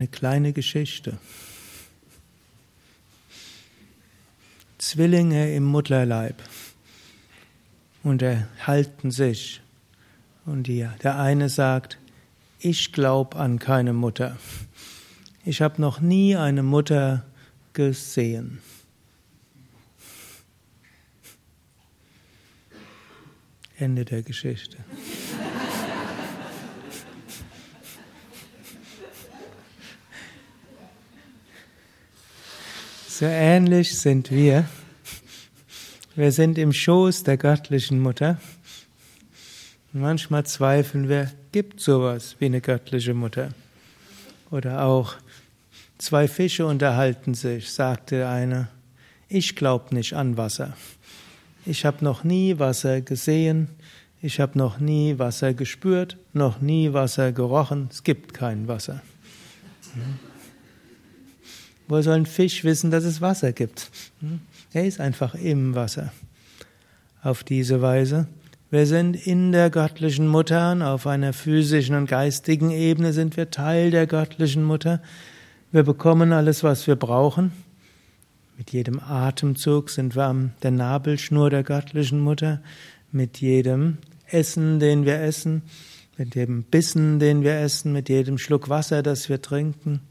Eine kleine Geschichte. Zwillinge im Mutterleib unterhalten sich und die, der eine sagt, ich glaube an keine Mutter. Ich habe noch nie eine Mutter gesehen. Ende der Geschichte. So ähnlich sind wir. Wir sind im Schoß der göttlichen Mutter. Manchmal zweifeln wir, gibt sowas wie eine göttliche Mutter? Oder auch zwei Fische unterhalten sich, sagte einer. Ich glaube nicht an Wasser. Ich habe noch nie Wasser gesehen. Ich habe noch nie Wasser gespürt, noch nie Wasser gerochen. Es gibt kein Wasser. Hm? Woher soll ein Fisch wissen, dass es Wasser gibt? Hm? Er ist einfach im Wasser. Auf diese Weise. Wir sind in der göttlichen Mutter, auf einer physischen und geistigen Ebene sind wir Teil der göttlichen Mutter. Wir bekommen alles, was wir brauchen. Mit jedem Atemzug sind wir an der Nabelschnur der göttlichen Mutter. Mit jedem Essen, den wir essen, mit jedem Bissen, den wir essen, mit jedem Schluck Wasser, das wir trinken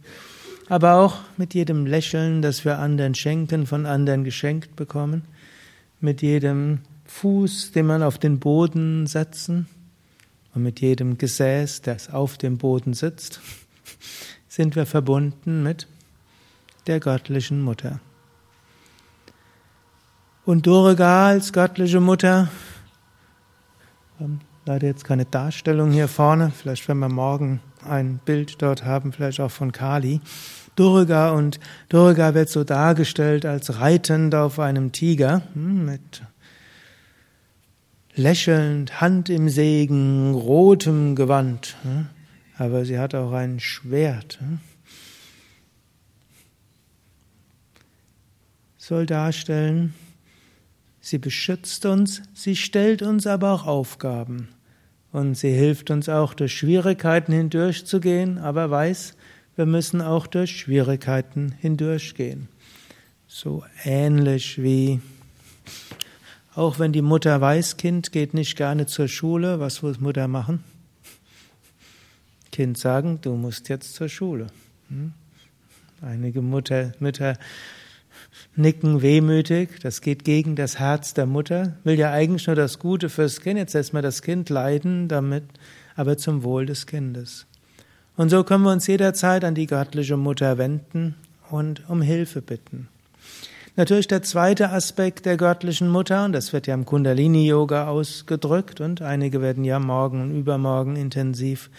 aber auch mit jedem Lächeln, das wir anderen schenken, von anderen geschenkt bekommen, mit jedem Fuß, den man auf den Boden setzen und mit jedem Gesäß, das auf dem Boden sitzt, sind wir verbunden mit der göttlichen Mutter. Und Durga als göttliche Mutter, leider jetzt keine Darstellung hier vorne, vielleicht wenn wir morgen ein Bild dort haben, vielleicht auch von Kali. Durga und Durga wird so dargestellt als reitend auf einem Tiger hm, mit lächelnd, Hand im Segen, rotem Gewand. Hm. Aber sie hat auch ein Schwert. Hm. Soll darstellen, sie beschützt uns, sie stellt uns aber auch Aufgaben. Und sie hilft uns auch durch Schwierigkeiten hindurchzugehen, aber weiß, wir müssen auch durch Schwierigkeiten hindurchgehen. So ähnlich wie auch wenn die Mutter weiß, Kind geht nicht gerne zur Schule, was muss Mutter machen? Kind sagen, du musst jetzt zur Schule. Hm? Einige Mutter, Mütter nicken wehmütig, das geht gegen das Herz der Mutter, will ja eigentlich nur das Gute fürs Kind, jetzt lässt man das Kind leiden damit, aber zum Wohl des Kindes. Und so können wir uns jederzeit an die göttliche Mutter wenden und um Hilfe bitten. Natürlich der zweite Aspekt der göttlichen Mutter, und das wird ja im Kundalini-Yoga ausgedrückt, und einige werden ja morgen und übermorgen intensiv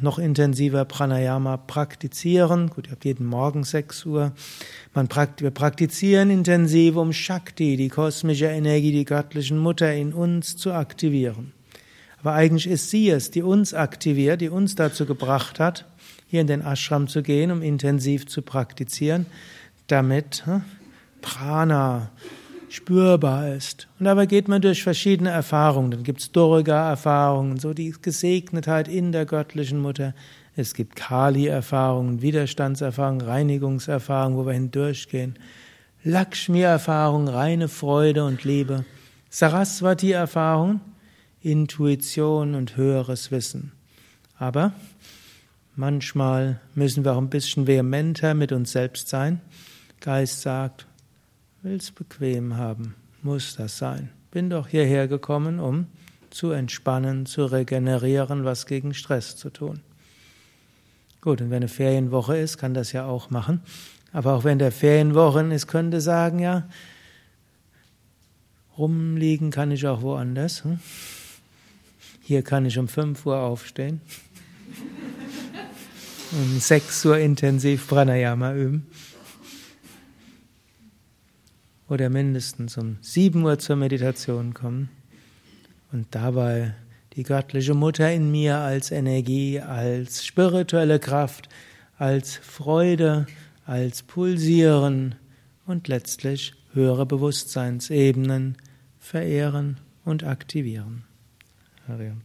noch intensiver Pranayama praktizieren. Gut, ihr habt jeden Morgen 6 Uhr. Man prakt wir praktizieren intensiv, um Shakti, die kosmische Energie, die göttlichen Mutter in uns zu aktivieren. Aber eigentlich ist sie es, die uns aktiviert, die uns dazu gebracht hat, hier in den Ashram zu gehen, um intensiv zu praktizieren, damit hm, Prana, spürbar ist. Und dabei geht man durch verschiedene Erfahrungen. Dann gibt es Durga-Erfahrungen, so die Gesegnetheit in der göttlichen Mutter. Es gibt Kali-Erfahrungen, Widerstandserfahrungen, Reinigungserfahrungen, wo wir hindurchgehen. Lakshmi-Erfahrungen, reine Freude und Liebe. Saraswati-Erfahrungen, Intuition und höheres Wissen. Aber manchmal müssen wir auch ein bisschen vehementer mit uns selbst sein. Geist sagt, will es bequem haben. Muss das sein? Bin doch hierher gekommen, um zu entspannen, zu regenerieren, was gegen Stress zu tun. Gut, und wenn eine Ferienwoche ist, kann das ja auch machen. Aber auch wenn der Ferienwochen ist, könnte sagen, ja, rumliegen kann ich auch woanders. Hm? Hier kann ich um 5 Uhr aufstehen. Um 6 Uhr intensiv Pranayama üben oder mindestens um 7 Uhr zur Meditation kommen und dabei die göttliche Mutter in mir als Energie, als spirituelle Kraft, als Freude, als Pulsieren und letztlich höhere Bewusstseinsebenen verehren und aktivieren. Hariam